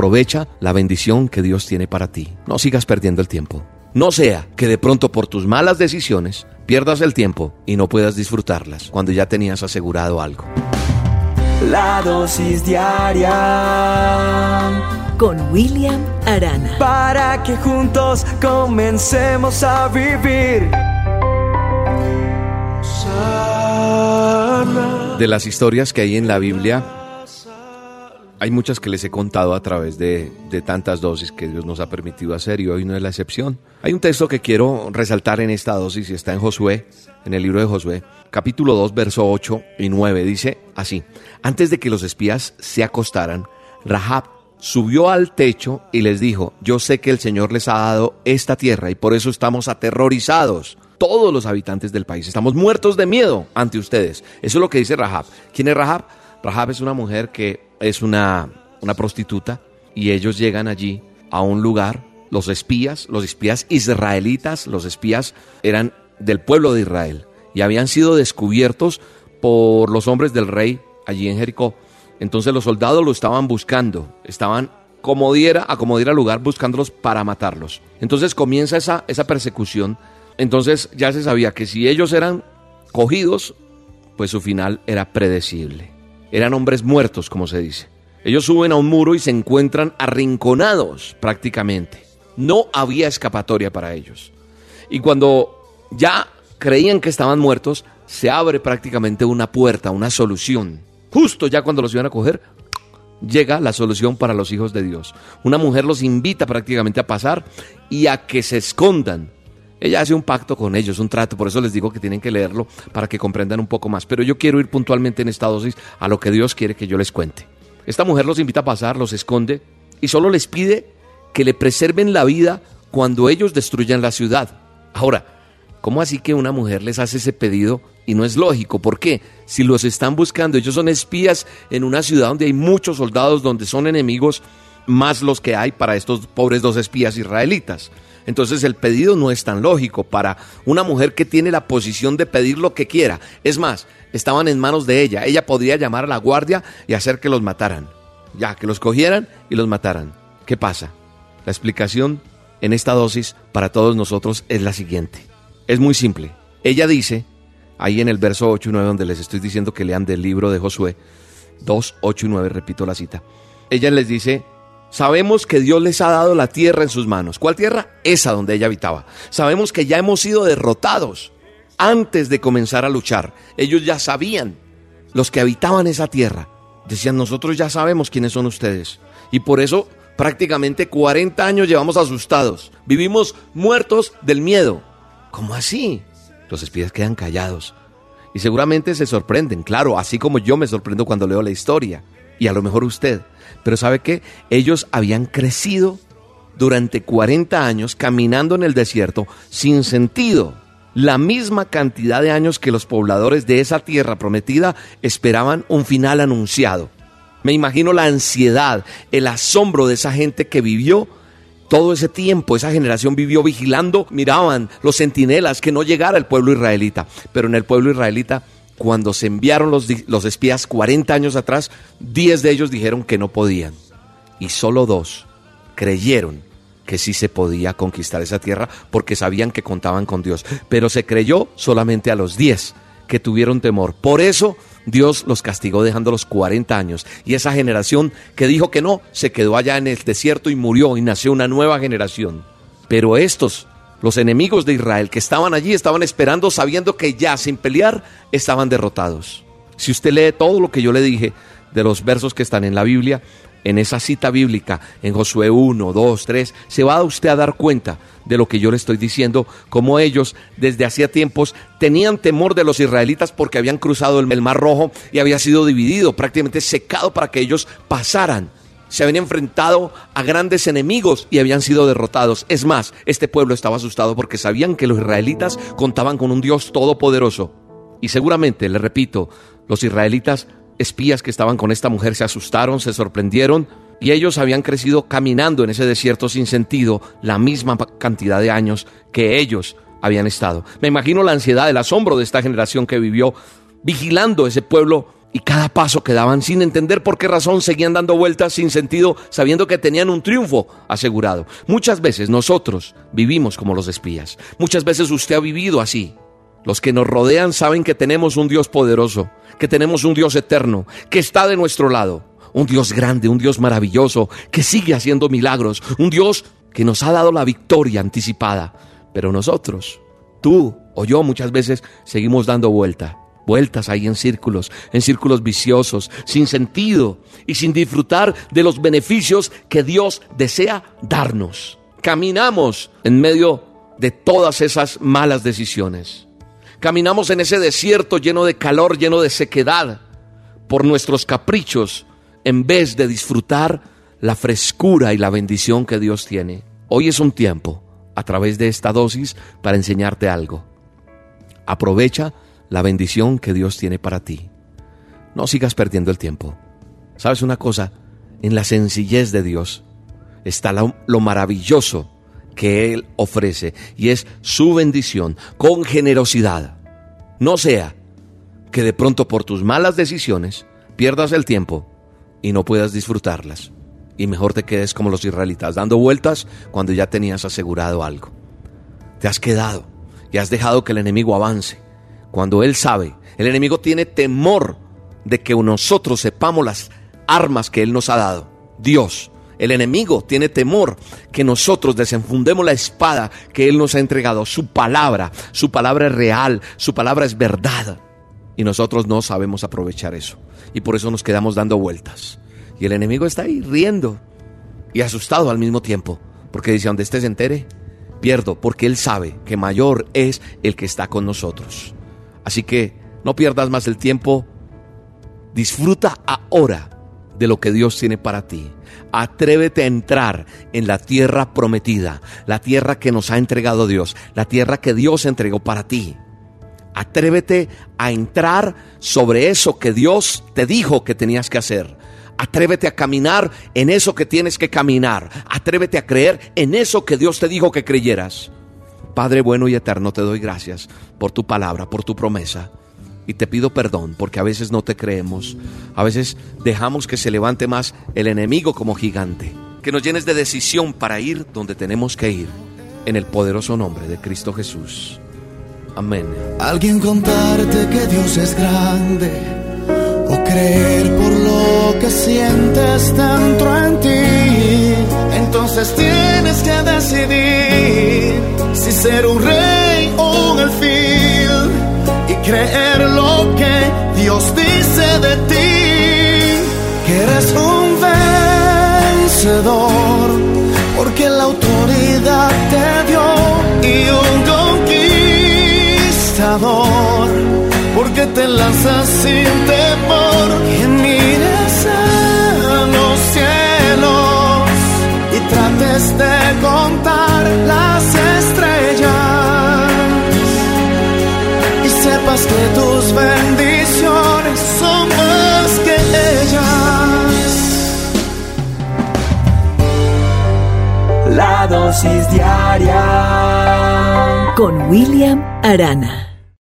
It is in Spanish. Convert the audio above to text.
aprovecha la bendición que Dios tiene para ti. No sigas perdiendo el tiempo. No sea que de pronto por tus malas decisiones pierdas el tiempo y no puedas disfrutarlas cuando ya tenías asegurado algo. La dosis diaria con William Arana. Para que juntos comencemos a vivir. De las historias que hay en la Biblia, hay muchas que les he contado a través de, de, tantas dosis que Dios nos ha permitido hacer y hoy no es la excepción. Hay un texto que quiero resaltar en esta dosis y está en Josué, en el libro de Josué, capítulo 2, verso 8 y 9. Dice así, antes de que los espías se acostaran, Rahab subió al techo y les dijo, yo sé que el Señor les ha dado esta tierra y por eso estamos aterrorizados. Todos los habitantes del país estamos muertos de miedo ante ustedes. Eso es lo que dice Rahab. ¿Quién es Rahab? Rahab es una mujer que es una, una prostituta y ellos llegan allí a un lugar, los espías, los espías israelitas, los espías eran del pueblo de Israel y habían sido descubiertos por los hombres del rey allí en Jericó. Entonces los soldados lo estaban buscando, estaban como diera, a como diera lugar buscándolos para matarlos. Entonces comienza esa, esa persecución. Entonces ya se sabía que si ellos eran cogidos, pues su final era predecible. Eran hombres muertos, como se dice. Ellos suben a un muro y se encuentran arrinconados prácticamente. No había escapatoria para ellos. Y cuando ya creían que estaban muertos, se abre prácticamente una puerta, una solución. Justo ya cuando los iban a coger, llega la solución para los hijos de Dios. Una mujer los invita prácticamente a pasar y a que se escondan ella hace un pacto con ellos, un trato, por eso les digo que tienen que leerlo para que comprendan un poco más. Pero yo quiero ir puntualmente en esta dosis a lo que Dios quiere que yo les cuente. Esta mujer los invita a pasar, los esconde y solo les pide que le preserven la vida cuando ellos destruyan la ciudad. Ahora, ¿cómo así que una mujer les hace ese pedido y no es lógico? ¿Por qué? Si los están buscando, ellos son espías en una ciudad donde hay muchos soldados, donde son enemigos, más los que hay para estos pobres dos espías israelitas. Entonces el pedido no es tan lógico para una mujer que tiene la posición de pedir lo que quiera. Es más, estaban en manos de ella. Ella podría llamar a la guardia y hacer que los mataran. Ya, que los cogieran y los mataran. ¿Qué pasa? La explicación en esta dosis para todos nosotros es la siguiente. Es muy simple. Ella dice, ahí en el verso 8 y 9 donde les estoy diciendo que lean del libro de Josué, 2, 8 y 9, repito la cita. Ella les dice, Sabemos que Dios les ha dado la tierra en sus manos. ¿Cuál tierra? Esa donde ella habitaba. Sabemos que ya hemos sido derrotados antes de comenzar a luchar. Ellos ya sabían, los que habitaban esa tierra, decían, nosotros ya sabemos quiénes son ustedes. Y por eso prácticamente 40 años llevamos asustados. Vivimos muertos del miedo. ¿Cómo así? Los espías quedan callados. Y seguramente se sorprenden, claro, así como yo me sorprendo cuando leo la historia. Y a lo mejor usted. Pero ¿sabe qué? Ellos habían crecido durante 40 años caminando en el desierto sin sentido. La misma cantidad de años que los pobladores de esa tierra prometida esperaban un final anunciado. Me imagino la ansiedad, el asombro de esa gente que vivió todo ese tiempo, esa generación vivió vigilando, miraban los centinelas que no llegara el pueblo israelita. Pero en el pueblo israelita cuando se enviaron los, los espías 40 años atrás, 10 de ellos dijeron que no podían. Y solo dos creyeron que sí se podía conquistar esa tierra porque sabían que contaban con Dios. Pero se creyó solamente a los 10 que tuvieron temor. Por eso Dios los castigó dejándolos 40 años. Y esa generación que dijo que no, se quedó allá en el desierto y murió y nació una nueva generación. Pero estos los enemigos de Israel que estaban allí estaban esperando sabiendo que ya sin pelear estaban derrotados. Si usted lee todo lo que yo le dije de los versos que están en la Biblia, en esa cita bíblica, en Josué 1, 2, 3, se va usted a dar cuenta de lo que yo le estoy diciendo, como ellos desde hacía tiempos tenían temor de los israelitas porque habían cruzado el Mar Rojo y había sido dividido, prácticamente secado para que ellos pasaran se habían enfrentado a grandes enemigos y habían sido derrotados. Es más, este pueblo estaba asustado porque sabían que los israelitas contaban con un Dios todopoderoso. Y seguramente, le repito, los israelitas espías que estaban con esta mujer se asustaron, se sorprendieron y ellos habían crecido caminando en ese desierto sin sentido la misma cantidad de años que ellos habían estado. Me imagino la ansiedad, el asombro de esta generación que vivió vigilando ese pueblo Y cada paso que daban sin entender por qué razón seguían dando vueltas sin sentido, sabiendo que tenían un triunfo asegurado. Muchas veces nosotros vivimos como los espías. Muchas veces usted ha vivido así. Los que nos rodean saben que tenemos un Dios poderoso, que tenemos un Dios eterno, que está de nuestro lado. Un Dios grande, un Dios maravilloso, que sigue haciendo milagros. Un Dios que nos ha dado la victoria anticipada. Pero nosotros, tú o yo muchas veces seguimos dando vuelta vueltas ahí en círculos, en círculos viciosos, sin sentido y sin disfrutar de los beneficios que Dios desea darnos. Caminamos en medio de todas esas malas decisiones. Caminamos en ese desierto lleno de calor, lleno de sequedad, por nuestros caprichos, en vez de disfrutar la frescura y la bendición que Dios tiene. Hoy es un tiempo, a través de esta dosis, para enseñarte algo. Aprovecha la bendición que Dios tiene para ti. No sigas perdiendo el tiempo. ¿Sabes una cosa? En la sencillez de Dios está lo, maravilloso que Él ofrece y es su bendición con generosidad. No sea que de pronto por tus malas decisiones pierdas el tiempo y no puedas disfrutarlas. Y mejor te quedes como los israelitas, dando vueltas cuando ya tenías asegurado algo. Te has quedado y has dejado que el enemigo avance cuando Él sabe, el enemigo tiene temor de que nosotros sepamos las armas que Él nos ha dado. Dios, el enemigo tiene temor que nosotros desenfundemos la espada que Él nos ha entregado. Su palabra, su palabra es real, su palabra es verdad. Y nosotros no sabemos aprovechar eso. Y por eso nos quedamos dando vueltas. Y el enemigo está ahí riendo y asustado al mismo tiempo. Porque dice, donde estés entere, pierdo. Porque Él sabe que mayor es el que está con nosotros. Así que no pierdas más el tiempo. Disfruta ahora de lo que Dios tiene para ti. Atrévete a entrar en la tierra prometida, la tierra que nos ha entregado Dios, la tierra que Dios entregó para ti. Atrévete a entrar sobre eso que Dios te dijo que tenías que hacer. Atrévete a caminar en eso que tienes que caminar. Atrévete a creer en eso que Dios te dijo que creyeras. Padre bueno y eterno, te doy gracias por tu palabra, por tu promesa. Y te pido perdón porque a veces no te creemos. A veces dejamos que se levante más el enemigo como gigante. Que nos llenes de decisión para ir donde tenemos que ir. En el poderoso nombre de Cristo Jesús. Amén. Alguien contarte que Dios es grande. O creer por lo que sientes dentro en ti. Entonces tienes que decidir si ser un rey o un alfil y creer lo que Dios dice de ti, que eres un vencedor, porque la autoridad te dio y un conquistador, porque te lanzas sin temor y mires a los cielos y trates de contar las tus bendiciones son más que ellas. La dosis diaria con William Arana.